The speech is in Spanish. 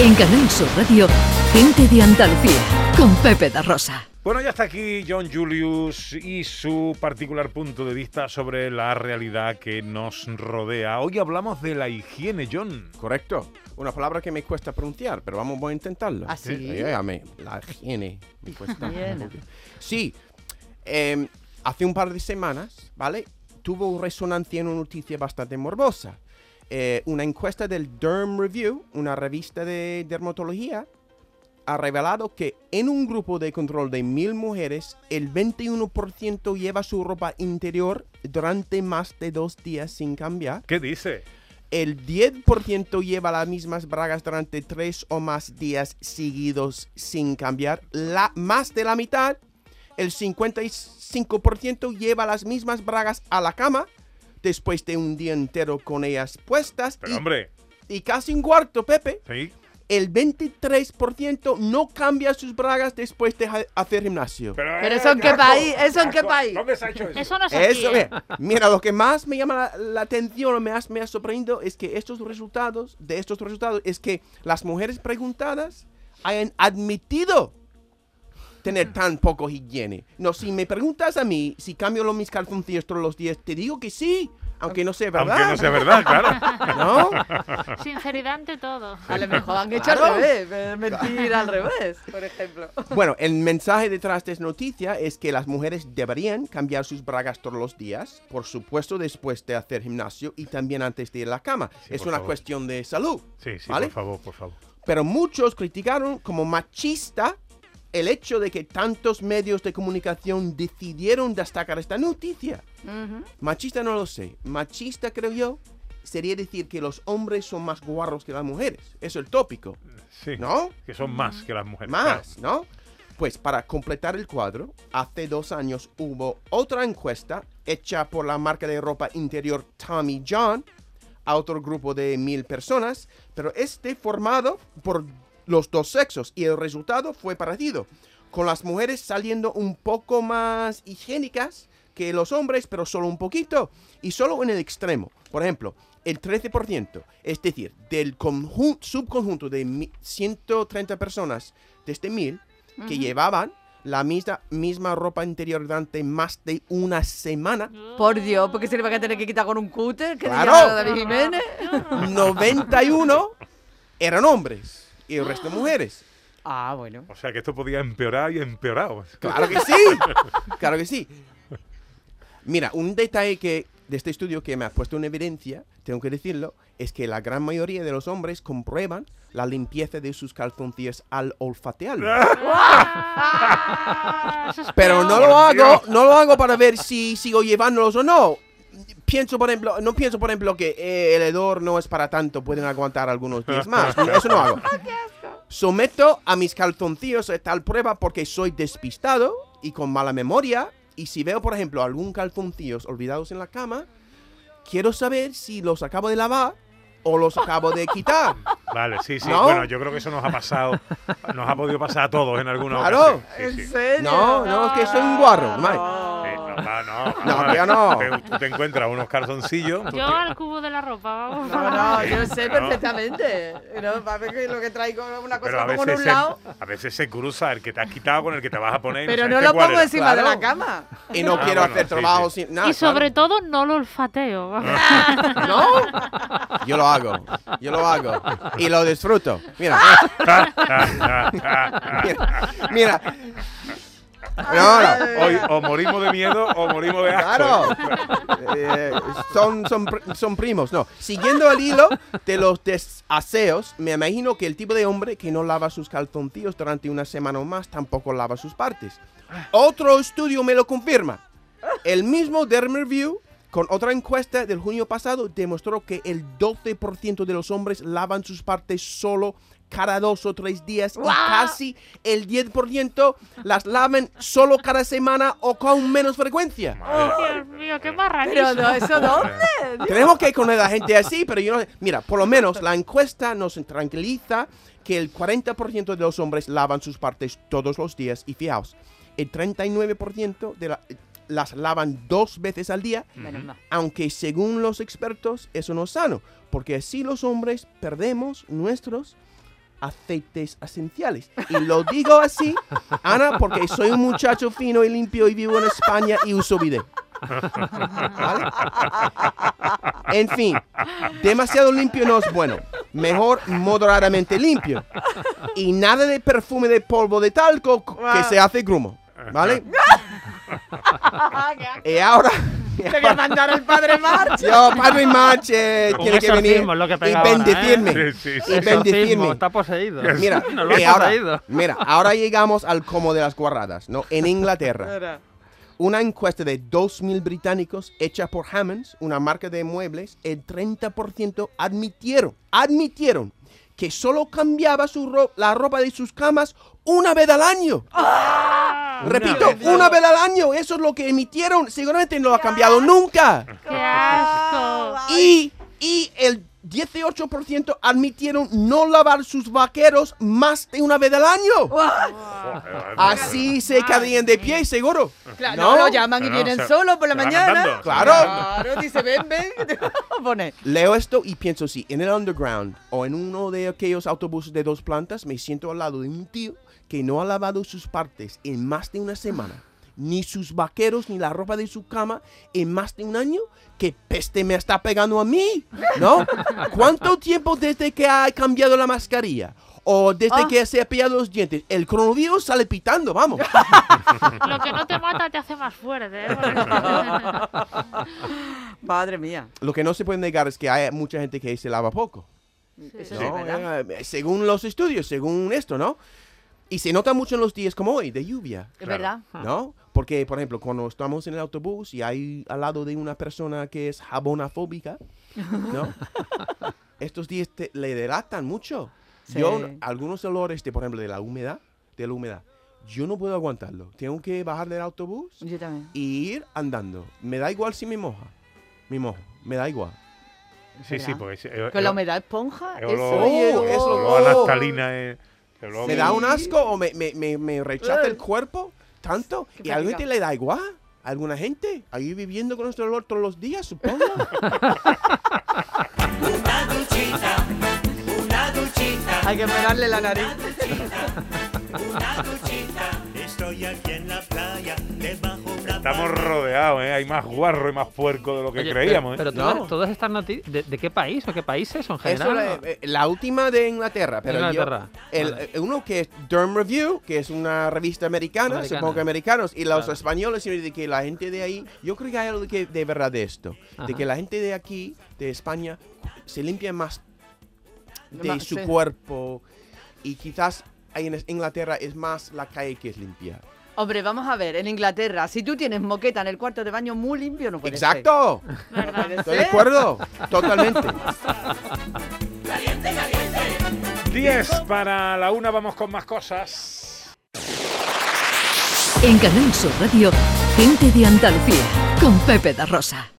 En Canal Sur Radio, Gente de Andalucía, con Pepe da Rosa. Bueno, ya está aquí John Julius y su particular punto de vista sobre la realidad que nos rodea. Hoy hablamos de la higiene, John. Correcto. Una palabra que me cuesta pronunciar, pero vamos a intentarlo. ¿Ah, sí? Eh, la higiene. Me cuesta. Sí. em, hace un par de semanas, ¿vale? Tuvo resonancia en una noticia bastante morbosa. Eh, una encuesta del Derm Review, una revista de dermatología, ha revelado que en un grupo de control de mil mujeres, el 21% lleva su ropa interior durante más de dos días sin cambiar. ¿Qué dice? El 10% lleva las mismas bragas durante tres o más días seguidos sin cambiar. La, más de la mitad, el 55% lleva las mismas bragas a la cama después de un día entero con ellas puestas. Pero y, hombre, y casi un cuarto, Pepe, sí. el 23% no cambia sus bragas después de hacer gimnasio. Pero eh, eso en qué país, eso en qué país. ¿Dónde se ha hecho eso? Eso no se aquí, Eso, ¿eh? mira, mira, lo que más me llama la, la atención o me ha, me ha sorprendido es que estos resultados, de estos resultados, es que las mujeres preguntadas hayan admitido tener tan poco higiene. No, si me preguntas a mí si cambio los mis calzoncillos todos los días, te digo que sí, aunque no sea verdad. Aunque no sea verdad, claro. ¿No? Sinceridad ante todo. A lo mejor han hecho Claro. al revés, eh, mentir al revés, por ejemplo. Bueno, el mensaje detrás de esta noticia es que las mujeres deberían cambiar sus bragas todos los días, por supuesto después de hacer gimnasio y también antes de ir a la cama. Sí, es una favor. cuestión de salud. Sí, sí, ¿Vale? por favor, por favor. Pero muchos criticaron como machista el hecho de que tantos medios de comunicación decidieron destacar esta noticia. Machista no lo sé. Machista, creo yo, sería decir que los hombres son más guarros que las mujeres. Eso es el tópico, Sí. ¿no? Que son más que las mujeres. Más, ¿no? Pues para completar el cuadro, hace dos años hubo otra encuesta hecha por la marca de ropa interior Tommy John a otro grupo de mil personas, pero este formado por los dos sexos y el resultado fue parecido, con las mujeres saliendo un poco más higiénicas que los hombres, pero solo un poquito y solo en el extremo. Por ejemplo, el 13%, es decir, del conjun- subconjunto de mi- 130 personas de este mil que llevaban la misma, misma ropa interior durante más de una semana, Por Dios, porque se le va a tener que quitar con un cúter, que Claro. diga David Jiménez. 91 eran hombres y el resto mujeres. Ah, bueno. O sea que esto podía empeorar y empeorado. Claro que sí, claro que sí. Mira, un detalle que de este estudio que me ha puesto en evidencia, tengo que decirlo, es que la gran mayoría de los hombres comprueban la limpieza de sus calzoncillos al olfatearlo. Pero no lo hago, no lo hago para ver si sigo llevándolos o no. Pienso, por ejemplo, no pienso, por ejemplo, que eh, el hedor no es para tanto, pueden aguantar algunos días más. Eso no hago. Someto a mis calzoncillos a tal prueba porque soy despistado y con mala memoria. Y si veo, por ejemplo, algún calzoncillos olvidados en la cama, quiero saber si los acabo de lavar o los acabo de quitar. Vale, sí, sí. ¿No? Bueno, yo creo que eso nos ha pasado, nos ha podido pasar a todos en alguna Claro. ocasión. Sí, ¿En sí. serio? No, no, es que soy un guarro, no. No, no, ver. no. Te- Tú te encuentras unos calzoncillos. Yo te- al cubo de la ropa, vamos. No, no, yo sé perfectamente. No, para ver que lo que traigo es una cosa a como en veces, un se, lado, a veces se cruza el que te has quitado con el que te vas a poner. pero no lo pongo encima de la cama. Y no Ah, quiero bueno, hacer sí, trabajo sí. sin nada. y sobre claro. todo no lo olfateo. ¿No? Yo lo hago. Yo lo hago. Y lo disfruto. Mira. Mira. Mira. No, no. Hoy o morimos de miedo o morimos de asco. Claro. Eh, son, son, son primos, no. Siguiendo el hilo de los desaseos, me imagino que el tipo de hombre que no lava sus calzoncillos durante una semana o más tampoco lava sus partes. Otro estudio me lo confirma. El mismo Derm Review, con otra encuesta del junio pasado, demostró que el 12% de los hombres lavan sus partes solo cada dos o tres días y casi el 10% las lavan solo cada semana o con menos frecuencia. Dios mío, qué Pero no, ¿eso dónde? Tenemos que conocer a la gente así, pero yo no sé. Mira, por lo menos la encuesta nos tranquiliza que el 40% de los hombres lavan sus partes todos los días y fijaos, el 39% de la- las lavan dos veces al día, aunque según los expertos eso no es sano, porque así los hombres perdemos nuestros aceites esenciales. Y lo digo así, Ana, porque soy un muchacho fino y limpio y vivo en España y uso bidet. ¿Vale? En fin, demasiado limpio no es bueno. Mejor moderadamente limpio. Y nada de perfume de polvo de talco que se hace grumo. ¿Vale? Y ahora... Te voy a mandar al padre March. Yo, Padre Marche, Un tiene que venir lo que y ahora, ¿eh? bendecirme. Sí, sí, sí. Y bendecirme. está poseído. Mira, no lo y ha ahora, poseído. mira, ahora llegamos al como de las guarradas, ¿no? En Inglaterra, una encuesta de 2.000 británicos hecha por Hammonds, una marca de muebles, el 30% admitieron, admitieron que solo cambiaba su ro- la ropa de sus camas una vez al año. Repito, una vez al año. Eso es lo que emitieron. Seguramente no lo ha cambiado nunca. ¡Qué asco! Y, y el 18% admitieron no lavar sus vaqueros más de una vez al año. Así se quedarían de pie, seguro. Claro, ¿No? no, lo llaman y No, vienen se- solos por la mañana. andando, van Claro, dice, ven, ven. Pone. Leo esto y pienso, si en el underground o en uno de aquellos autobuses de dos plantas me siento al lado de un tío que no ha lavado sus partes en más de una semana, ni sus vaqueros ni la ropa de su cama en más de un año, ¿qué peste me está pegando a mí? ¿No? ¿Cuánto tiempo desde que ha cambiado la mascarilla? O desde Ah. que se ha pillado los dientes. El coronavirus sale pitando, vamos. Lo que no te mata te hace más fuerte, ¿eh? Madre mía. Lo que no se puede negar es que hay mucha gente que se lava poco. Verdad. Eh, según los estudios, según esto, ¿no? Y se nota mucho en los días como hoy, de lluvia, Es verdad. ¿no? Porque, por ejemplo, cuando estamos en el autobús y hay al lado de una persona que es jabonafóbica, ¿no? Estos días te- le delatan mucho. Yo, Sí. algunos olores, de, por ejemplo, de la humedad, de la humedad, yo no puedo aguantarlo. Tengo que bajar del autobús Yo también. y ir andando. Me da igual si me moja. Me mojo, me da igual. Sí, sí, ¿Verdad? porque... ese- eh, Con la eh, humedad esponja. el Eso olor- el Oh, eso, el olor. Oh. naftalina, eh, el olor- ¿Me da un asco o me, me, me, me rechaza el Eh. cuerpo tanto? ¿Y a práctica. gente le da igual? ¿A alguna gente? ¿Ahí viviendo con nuestro olor todos los días, supongo? Hay que pegarle la nariz. Estoy aquí en Estamos rodeados, ¿eh? Hay más guarro y más puerco de lo que Oye, creíamos, pero, ¿eh? pero todas, No. todas estas noticias, ¿de, de qué país o qué países son general? eh, eh, la última de Inglaterra. Pero yo- Inglaterra, el, vale. eh, uno que es Durham Review, que es una revista americana, Americana. supongo que americanos, y los Claro. españoles, y de que la gente de ahí, yo creo que hay algo de, que, de verdad de esto, de que la gente de aquí, de España, se limpia más de Más, su sí. cuerpo, y quizás ahí en Inglaterra es más la calle que es limpia. Hombre, vamos a ver, en Inglaterra, si tú tienes moqueta en el cuarto de baño muy limpio, no puede ser. ¡Exacto! Estoy de acuerdo, totalmente. 10 para la una, vamos con más cosas. En Canal Sur Radio, gente de Andalucía, con Pepe da Rosa.